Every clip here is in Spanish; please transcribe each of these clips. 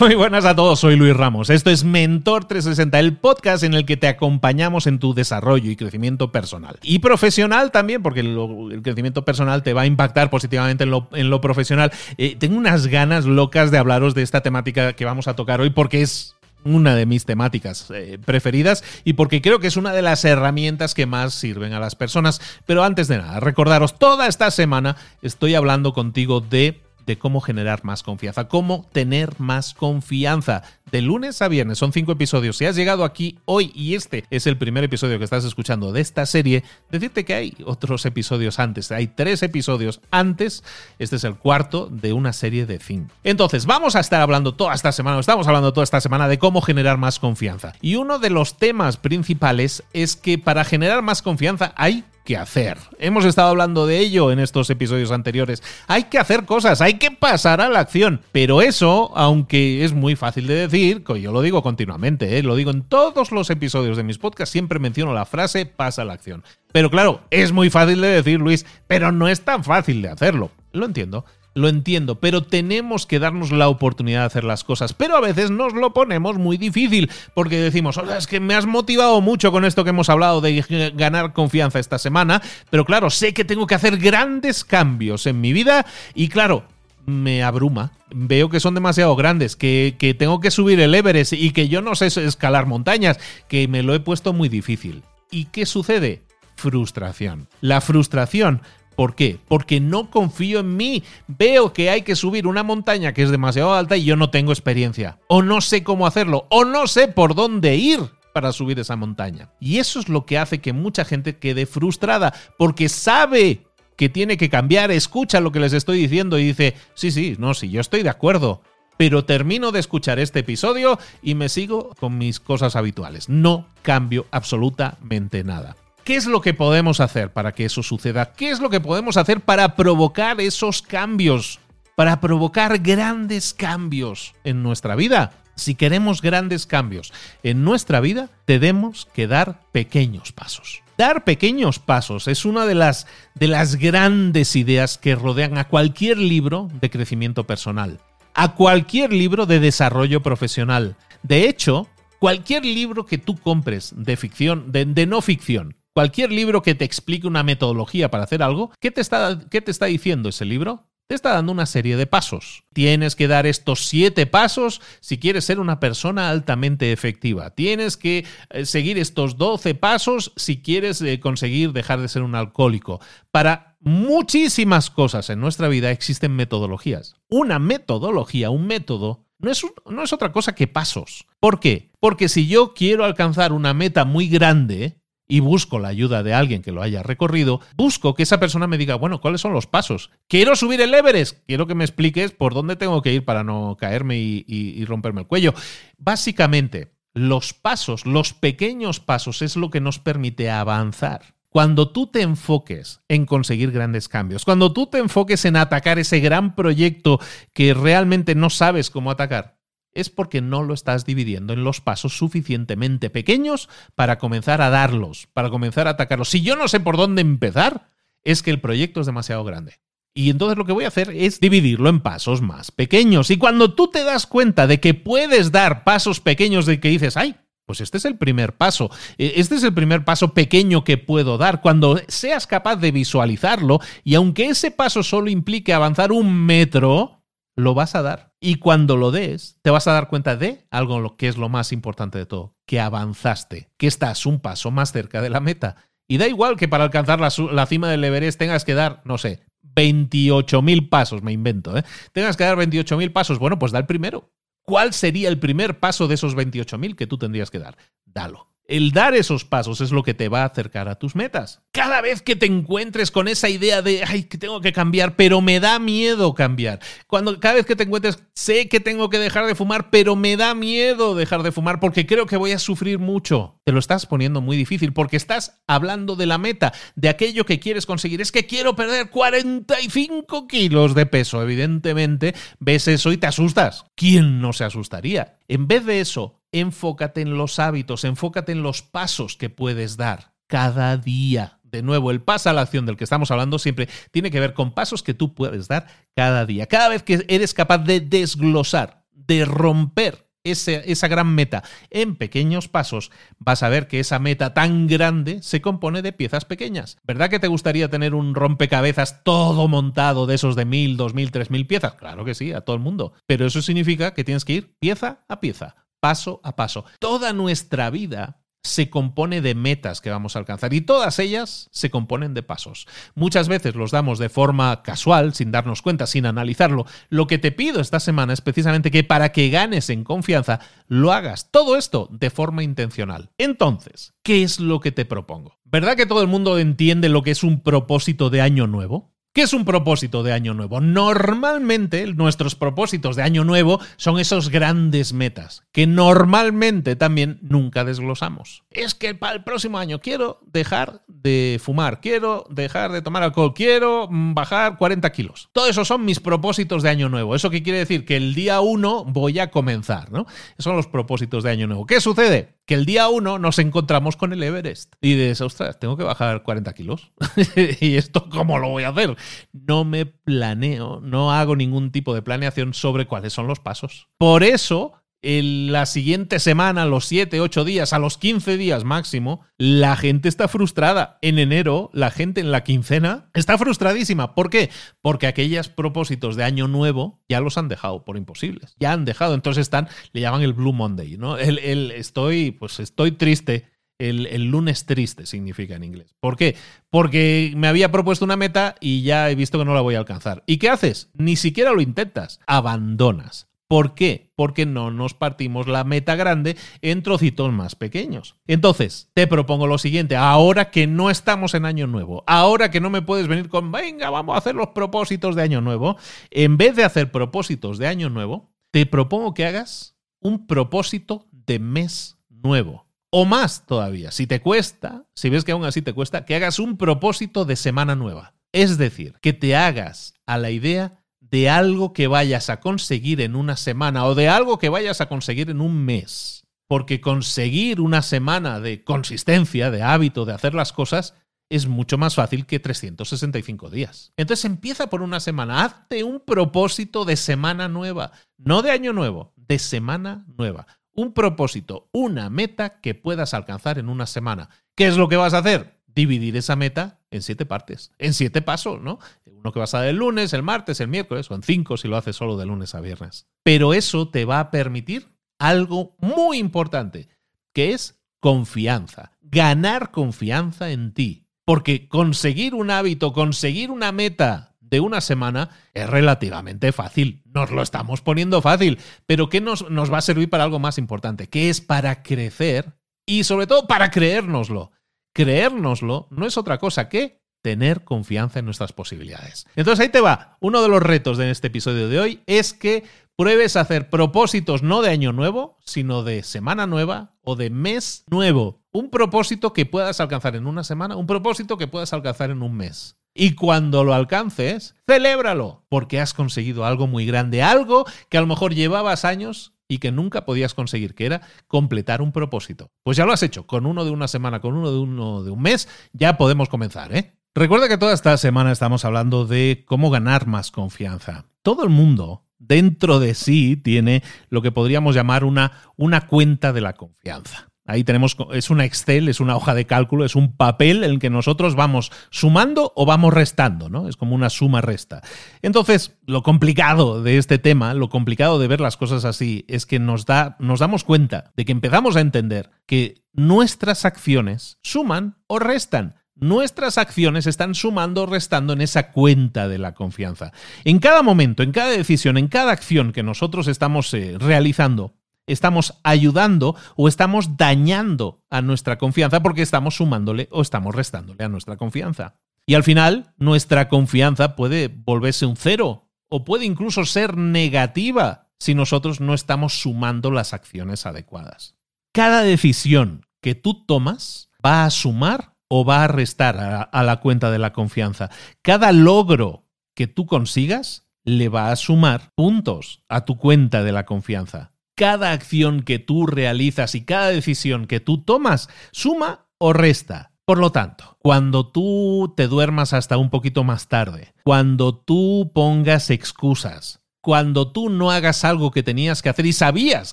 Muy buenas a todos, soy Luis Ramos. Esto es Mentor 360, el podcast en el que te acompañamos en tu desarrollo y crecimiento personal. Y profesional también, porque el, crecimiento personal te va a impactar positivamente en lo, profesional. Eh, tengo unas ganas locas de hablaros de esta temática que vamos a tocar hoy porque es una de mis temáticas eh, preferidas y porque creo que es una de las herramientas que más sirven a las personas. Pero antes de nada, recordaros, toda esta semana estoy hablando contigo de de cómo generar más confianza, cómo tener más confianza. De lunes a viernes son cinco episodios. Si has llegado aquí hoy y este es el primer episodio que estás escuchando de esta serie, decirte que hay otros episodios antes. Hay tres episodios antes. Este es el cuarto de una serie de cinco. Entonces, vamos a estar hablando toda esta semana, estamos hablando toda esta semana de cómo generar más confianza. Y uno de los temas principales es que para generar más confianza hay que hacer. Hemos estado hablando de ello en estos episodios anteriores. Hay que hacer cosas, hay que pasar a la acción. Pero eso, aunque es muy fácil de decir, yo lo digo continuamente, ¿eh? lo digo en todos los episodios de mis podcasts, siempre menciono la frase pasa a la acción. Pero claro, es muy fácil de decir, Luis, pero no es tan fácil de hacerlo. Lo entiendo lo entiendo, pero tenemos que darnos la oportunidad de hacer las cosas. Pero a veces nos lo ponemos muy difícil, porque decimos, es que me has motivado mucho con esto que hemos hablado de ganar confianza esta semana, pero claro, sé que tengo que hacer grandes cambios en mi vida y claro, me abruma. Veo que son demasiado grandes, que, que tengo que subir el Everest y que yo no sé escalar montañas, que me lo he puesto muy difícil. ¿Y qué sucede? Frustración. La frustración ¿Por qué? Porque no confío en mí. Veo que hay que subir una montaña que es demasiado alta y yo no tengo experiencia. O no sé cómo hacerlo. O no sé por dónde ir para subir esa montaña. Y eso es lo que hace que mucha gente quede frustrada. Porque sabe que tiene que cambiar, escucha lo que les estoy diciendo y dice, sí, sí, no, sí, yo estoy de acuerdo. Pero termino de escuchar este episodio y me sigo con mis cosas habituales. No cambio absolutamente nada. ¿Qué es lo que podemos hacer para que eso suceda? ¿Qué es lo que podemos hacer para provocar esos cambios? Para provocar grandes cambios en nuestra vida. Si queremos grandes cambios en nuestra vida, tenemos que dar pequeños pasos. Dar pequeños pasos es una de las, de las grandes ideas que rodean a cualquier libro de crecimiento personal, a cualquier libro de desarrollo profesional. De hecho, cualquier libro que tú compres de ficción, de no ficción, Cualquier libro que te explique una metodología para hacer algo, ¿qué te está, qué te está diciendo ese libro? te está dando una serie de pasos. Tienes que dar estos siete pasos si quieres ser una persona altamente efectiva. Tienes que eh, seguir estos doce pasos si quieres eh, conseguir dejar de ser un alcohólico. Para muchísimas cosas en nuestra vida existen metodologías. Una metodología, un método, no es, no es otra cosa que pasos. ¿Por qué? Porque si yo quiero alcanzar una meta muy grande, y busco la ayuda de alguien que lo haya recorrido, busco que esa persona me diga, bueno, ¿cuáles son los pasos? Quiero subir el Everest, quiero que me expliques por dónde tengo que ir para no caerme y, y romperme el cuello. Básicamente, los pasos, los pequeños pasos es lo que nos permite avanzar. Cuando tú te enfoques en conseguir grandes cambios, cuando tú te enfoques en atacar ese gran proyecto que realmente no sabes cómo atacar, es porque no lo estás dividiendo en los pasos suficientemente pequeños para comenzar a darlos, para comenzar a atacarlos. Si yo no sé por dónde empezar, es que el proyecto es demasiado grande. Y entonces lo que voy a hacer es dividirlo en pasos más pequeños. Y cuando tú te das cuenta de que puedes dar pasos pequeños de que dices, ay, pues este es el primer paso. E, este es el primer paso pequeño que puedo dar. Cuando seas capaz de visualizarlo, y aunque ese paso solo implique avanzar un metro, lo vas a dar. Y cuando lo des, te vas a dar cuenta de algo que es lo más importante de todo, que avanzaste, que estás un paso más cerca de la meta. Y da igual que para alcanzar la, cima del Everest tengas que dar, no sé, 28.000 pasos, me invento, ¿eh? Tengas que dar 28.000 pasos, bueno, pues da el primero. ¿Cuál sería el primer paso de esos 28.000 que tú tendrías que dar? Dalo. El dar esos pasos es lo que te va a acercar a tus metas. Cada vez que te encuentres con esa idea de, ay, que tengo que cambiar, pero me da miedo cambiar. Cuando cada vez que te encuentres, sé que tengo que dejar de fumar, pero me da miedo dejar de fumar porque creo que voy a sufrir mucho. Te lo estás poniendo muy difícil porque estás hablando de la meta, de aquello que quieres conseguir. Es que quiero perder 45 kilos de peso. Evidentemente, ves eso y te asustas. ¿Quién no se asustaría? En vez de eso, enfócate en los hábitos, enfócate en los pasos que puedes dar cada día. De nuevo, el paso a la acción del que estamos hablando siempre tiene que ver con pasos que tú puedes dar cada día. Cada vez que eres capaz de desglosar, de romper esa gran meta en pequeños pasos, vas a ver que esa meta tan grande se compone de piezas pequeñas. ¿Verdad que te gustaría tener un rompecabezas todo montado de esos de mil, dos mil, tres mil piezas? Claro que sí, a todo el mundo. Pero eso significa que tienes que ir pieza a pieza paso a paso. Toda nuestra vida se compone de metas que vamos a alcanzar y todas ellas se componen de pasos. Muchas veces los damos de forma casual, sin darnos cuenta, sin analizarlo. Lo que te pido esta semana es precisamente que para que ganes en confianza, lo hagas todo esto de forma intencional. Entonces, ¿qué es lo que te propongo? ¿Verdad que todo el mundo entiende lo que es un propósito de año nuevo? ¿Qué es un propósito de año nuevo? Normalmente nuestros propósitos de año nuevo son esos grandes metas que normalmente también nunca desglosamos. Es que para el próximo año quiero dejar de fumar, quiero dejar de tomar alcohol, quiero mm, bajar 40 kilos. Todo eso son mis propósitos de año nuevo. ¿Eso qué quiere decir? Que el día 1 voy a comenzar, ¿no? Esos son los propósitos de año nuevo. ¿Qué sucede? Que el día 1 nos encontramos con el Everest y dices, ostras, tengo que bajar 40 kilos. ¿Y esto cómo lo voy a hacer? no me planeo, no hago ningún tipo de planeación sobre cuáles son los pasos. Por eso, en la siguiente semana, los 7, 8 días, a los 15 días máximo, la gente está frustrada. En enero, la gente en la quincena está frustradísima. ¿Por qué? Porque aquellos propósitos de año nuevo ya los han dejado por imposibles. Ya han dejado. Entonces están, le llaman el Blue Monday, ¿no? El, estoy, pues estoy triste el, lunes triste significa en inglés. ¿Por qué? Porque me había propuesto una meta y ya he visto que no la voy a alcanzar. ¿Y qué haces? Ni siquiera lo intentas. Abandonas. ¿Por qué? Porque no nos partimos la meta grande en trocitos más pequeños. Entonces, te propongo lo siguiente, ahora que no estamos en año nuevo, ahora que no me puedes venir con, venga, vamos a hacer los propósitos de año nuevo, en vez de hacer propósitos de año nuevo, te propongo que hagas un propósito de mes nuevo o más todavía, si te cuesta, si ves que aún así te cuesta, que hagas un propósito de semana nueva. Es decir, que te hagas a la idea de algo que vayas a conseguir en una semana o de algo que vayas a conseguir en un mes. Porque conseguir una semana de consistencia, de hábito, de hacer las cosas, es mucho más fácil que 365 días. Entonces empieza por una semana, hazte un propósito de semana nueva, no de año nuevo, de semana nueva un propósito, una meta que puedas alcanzar en una semana. ¿Qué es lo que vas a hacer? Dividir esa meta en siete partes, en siete pasos, ¿no? Uno que vas a dar el lunes, el martes, el miércoles, o en cinco si lo haces solo de lunes a viernes. Pero eso te va a permitir algo muy importante, que es confianza, ganar confianza en ti. Porque conseguir un hábito, conseguir una meta de una semana es relativamente fácil. Nos lo estamos poniendo fácil. Pero ¿qué nos, nos va a servir para algo más importante? Que es para crecer y sobre todo para creérnoslo. Creérnoslo no es otra cosa que tener confianza en nuestras posibilidades. Entonces ahí te va. Uno de los retos de este episodio de hoy es que pruebes a hacer propósitos no de año nuevo, sino de semana nueva o de mes nuevo. Un propósito que puedas alcanzar en una semana, un propósito que puedas alcanzar en un mes. Y cuando lo alcances, celébralo, porque has conseguido algo muy grande, algo que a lo mejor llevabas años y que nunca podías conseguir, que era completar un propósito. Pues ya lo has hecho, con uno de una semana, con uno de uno de un mes, ya podemos comenzar, ¿eh? Recuerda que toda esta semana estamos hablando de cómo ganar más confianza. Todo el mundo dentro de sí tiene lo que podríamos llamar una, una cuenta de la confianza. Ahí tenemos, es una Excel, es una hoja de cálculo, es un papel en el que nosotros vamos sumando o vamos restando, ¿no? Es como una suma-resta. Entonces, lo complicado de este tema, lo complicado de ver las cosas así, es que nos, da, nos damos cuenta de que empezamos a entender que nuestras acciones suman o restan nuestras acciones están sumando o restando en esa cuenta de la confianza. En cada momento, en cada decisión, en cada acción que nosotros estamos eh, realizando, estamos ayudando o estamos dañando a nuestra confianza porque estamos sumándole o estamos restándole a nuestra confianza. Y al final, nuestra confianza puede volverse un cero o puede incluso ser negativa si nosotros no estamos sumando las acciones adecuadas. Cada decisión que tú tomas va a sumar o va a restar a, la cuenta de la confianza. Cada logro que tú consigas le va a sumar puntos a tu cuenta de la confianza. Cada acción que tú realizas y cada decisión que tú tomas suma o resta. Por lo tanto, cuando tú te duermas hasta un poquito más tarde, cuando tú pongas excusas, cuando tú no hagas algo que tenías que hacer y sabías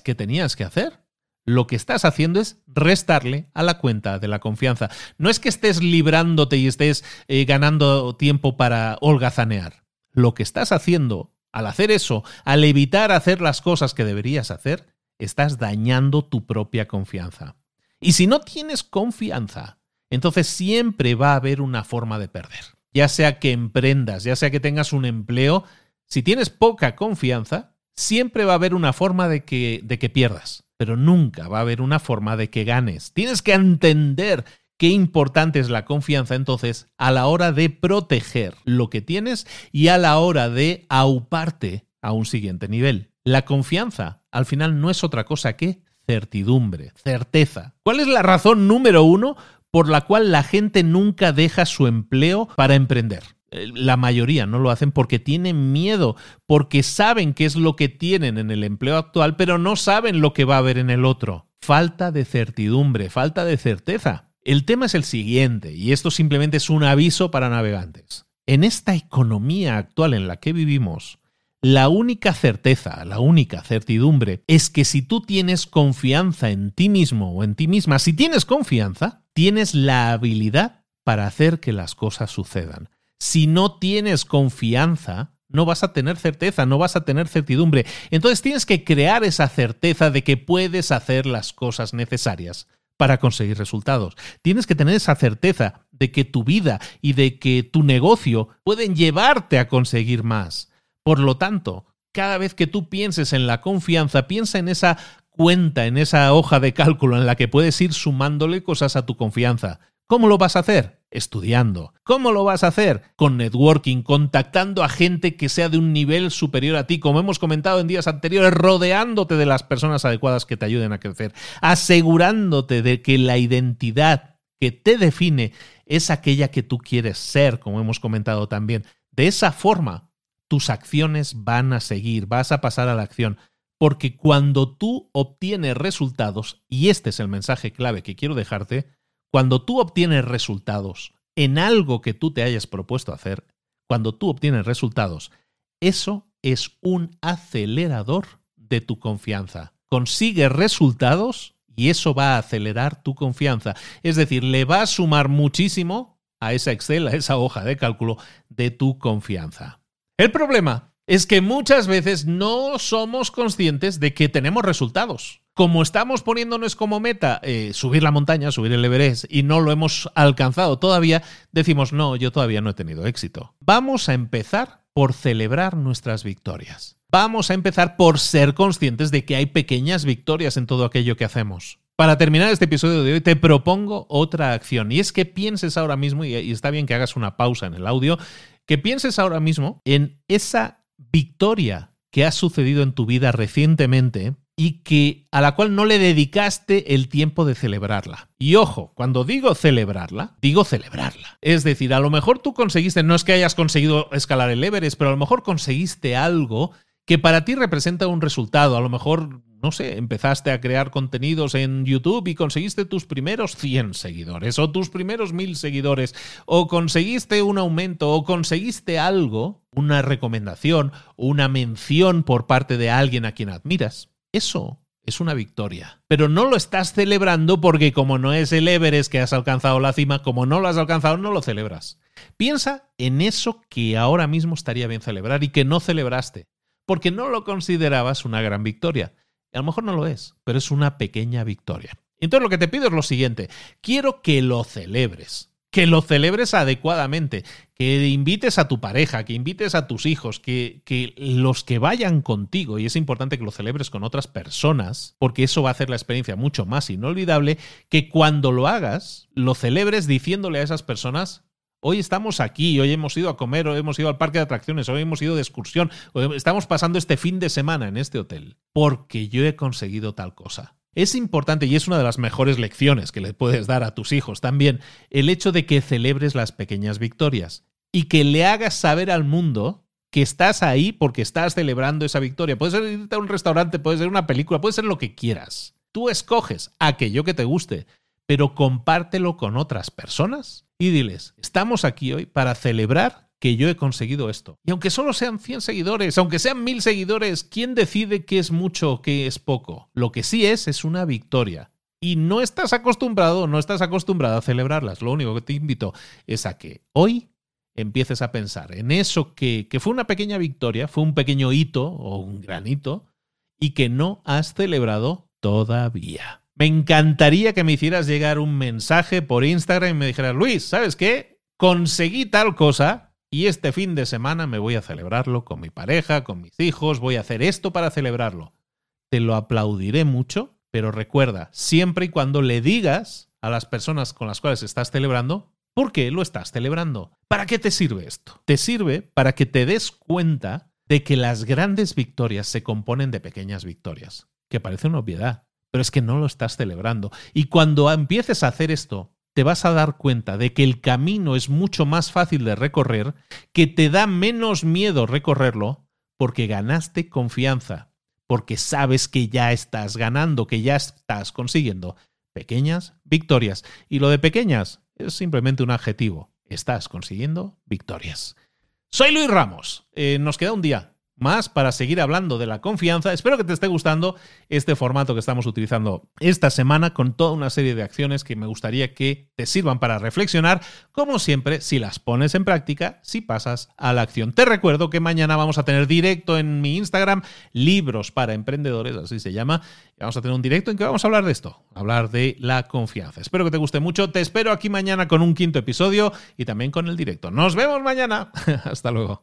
que tenías que hacer, lo que estás haciendo es restarle a la cuenta de la confianza. No es que estés librándote y estés eh, ganando tiempo para holgazanear. Lo que estás haciendo al hacer eso, al evitar hacer las cosas que deberías hacer, estás dañando tu propia confianza. Y si no tienes confianza, entonces siempre va a haber una forma de perder. Ya sea que emprendas, ya sea que tengas un empleo, si tienes poca confianza, siempre va a haber una forma de que, de que pierdas pero nunca va a haber una forma de que ganes. Tienes que entender qué importante es la confianza entonces a la hora de proteger lo que tienes y a la hora de auparte a un siguiente nivel. La confianza al final no es otra cosa que certidumbre, certeza. ¿Cuál es la razón número uno por la cual la gente nunca deja su empleo para emprender? Eh, la mayoría no lo hacen porque tienen miedo, porque saben qué es lo que tienen en el empleo actual, pero no saben lo que va a haber en el otro. Falta de certidumbre, falta de certeza. El tema es el siguiente, y esto simplemente es un aviso para navegantes. En esta economía actual en la que vivimos, la única certeza, la única certidumbre es que si tú tienes confianza en ti mismo o en ti misma, si tienes confianza, tienes la habilidad para hacer que las cosas sucedan. Si no tienes confianza, no vas a tener certeza, no vas a tener certidumbre. Entonces tienes que crear esa certeza de que puedes hacer las cosas necesarias para conseguir resultados. Tienes que tener esa certeza de que tu vida y de que tu negocio pueden llevarte a conseguir más. Por lo tanto, cada vez que tú pienses en la confianza, piensa en esa cuenta, en esa hoja de cálculo en la que puedes ir sumándole cosas a tu confianza. ¿Cómo lo vas a hacer? Estudiando. ¿Cómo lo vas a hacer? Con networking, contactando a gente que sea de un nivel superior a ti, como hemos comentado en días anteriores, rodeándote de las personas adecuadas que te ayuden a crecer, asegurándote de que la identidad que te define es aquella que tú quieres ser, como hemos comentado también. De esa forma, tus acciones van a seguir, vas a pasar a la acción. Porque cuando tú obtienes resultados, y este es el mensaje clave que quiero dejarte, cuando tú obtienes resultados en algo que tú te hayas propuesto hacer, cuando tú obtienes resultados, eso es un acelerador de tu confianza. Consigues resultados y eso va a acelerar tu confianza. Es decir, le va a sumar muchísimo a esa Excel, a esa hoja de cálculo de tu confianza. El problema es que muchas veces no somos conscientes de que tenemos resultados. Como estamos poniéndonos como meta eh, subir la montaña, subir el Everest, y no lo hemos alcanzado todavía, decimos, no, yo todavía no he tenido éxito. Vamos a empezar por celebrar nuestras victorias. Vamos a empezar por ser conscientes de que hay pequeñas victorias en todo aquello que hacemos. Para terminar este episodio de hoy te propongo otra acción y es que pienses ahora mismo, y está bien que hagas una pausa en el audio, que pienses ahora mismo en esa victoria que ha sucedido en tu vida recientemente y que a la cual no le dedicaste el tiempo de celebrarla. Y ojo, cuando digo celebrarla, digo celebrarla. Es decir, a lo mejor tú conseguiste, no es que hayas conseguido escalar el Everest, pero a lo mejor conseguiste algo que para ti representa un resultado. A lo mejor, no sé, empezaste a crear contenidos en YouTube y conseguiste tus primeros 100 seguidores o tus primeros 1000 seguidores o conseguiste un aumento o conseguiste algo, una recomendación, una mención por parte de alguien a quien admiras. Eso es una victoria. Pero no lo estás celebrando porque como no es el Everest que has alcanzado la cima, como no lo has alcanzado, no lo celebras. Piensa en eso que ahora mismo estaría bien celebrar y que no celebraste porque no lo considerabas una gran victoria. A lo mejor no lo es, pero es una pequeña victoria. Entonces lo que te pido es lo siguiente, quiero que lo celebres, que lo celebres adecuadamente, que invites a tu pareja, que invites a tus hijos, que, que, los que vayan contigo, y es importante que lo celebres con otras personas, porque eso va a hacer la experiencia mucho más inolvidable, que cuando lo hagas, lo celebres diciéndole a esas personas Hoy estamos aquí, hoy hemos ido a comer, hoy hemos ido al parque de atracciones, hoy hemos ido de excursión, estamos pasando este fin de semana en este hotel, porque yo he conseguido tal cosa. Es importante y es una de las mejores lecciones que le puedes dar a tus hijos también el hecho de que celebres las pequeñas victorias y que le hagas saber al mundo que estás ahí porque estás celebrando esa victoria. Puede ser irte a un restaurante, puede ser una película, puede ser lo que quieras. Tú escoges aquello que te guste, pero compártelo con otras personas y diles, estamos aquí hoy para celebrar que yo he conseguido esto. Y aunque solo sean 100 seguidores, aunque sean 1000 seguidores, ¿quién decide qué es mucho o qué es poco? Lo que sí es es una victoria. Y no estás acostumbrado, no estás acostumbrado a celebrarlas. Lo único que te invito es a que hoy empieces a pensar en eso que, que fue una pequeña victoria, fue un pequeño hito o un gran hito, y que no has celebrado todavía. Me encantaría que me hicieras llegar un mensaje por Instagram y me dijeras, Luis, ¿sabes qué? Conseguí tal cosa y este fin de semana me voy a celebrarlo con mi pareja, con mis hijos, voy a hacer esto para celebrarlo. Te lo aplaudiré mucho, pero recuerda, siempre y cuando le digas a las personas con las cuales estás celebrando, ¿por qué lo estás celebrando? ¿Para qué te sirve esto? Te sirve para que te des cuenta de que las grandes victorias se componen de pequeñas victorias, que parece una obviedad, pero es que no lo estás celebrando. Y cuando empieces a hacer esto, te vas a dar cuenta de que el camino es mucho más fácil de recorrer, que te da menos miedo recorrerlo, porque ganaste confianza, porque sabes que ya estás ganando, que ya estás consiguiendo pequeñas victorias. Y lo de pequeñas es simplemente un adjetivo. Estás consiguiendo victorias. Soy Luis Ramos. Eh, nos queda un día más para seguir hablando de la confianza. Espero que te esté gustando este formato que estamos utilizando esta semana con toda una serie de acciones que me gustaría que te sirvan para reflexionar, como siempre, si las pones en práctica, si pasas a la acción. Te recuerdo que mañana vamos a tener directo en mi Instagram, libros para emprendedores, así se llama. Vamos a tener un directo en que vamos a hablar de esto, hablar de la confianza. Espero que te guste mucho. Te espero aquí mañana con un quinto episodio y también con el directo. Nos vemos mañana. Hasta luego.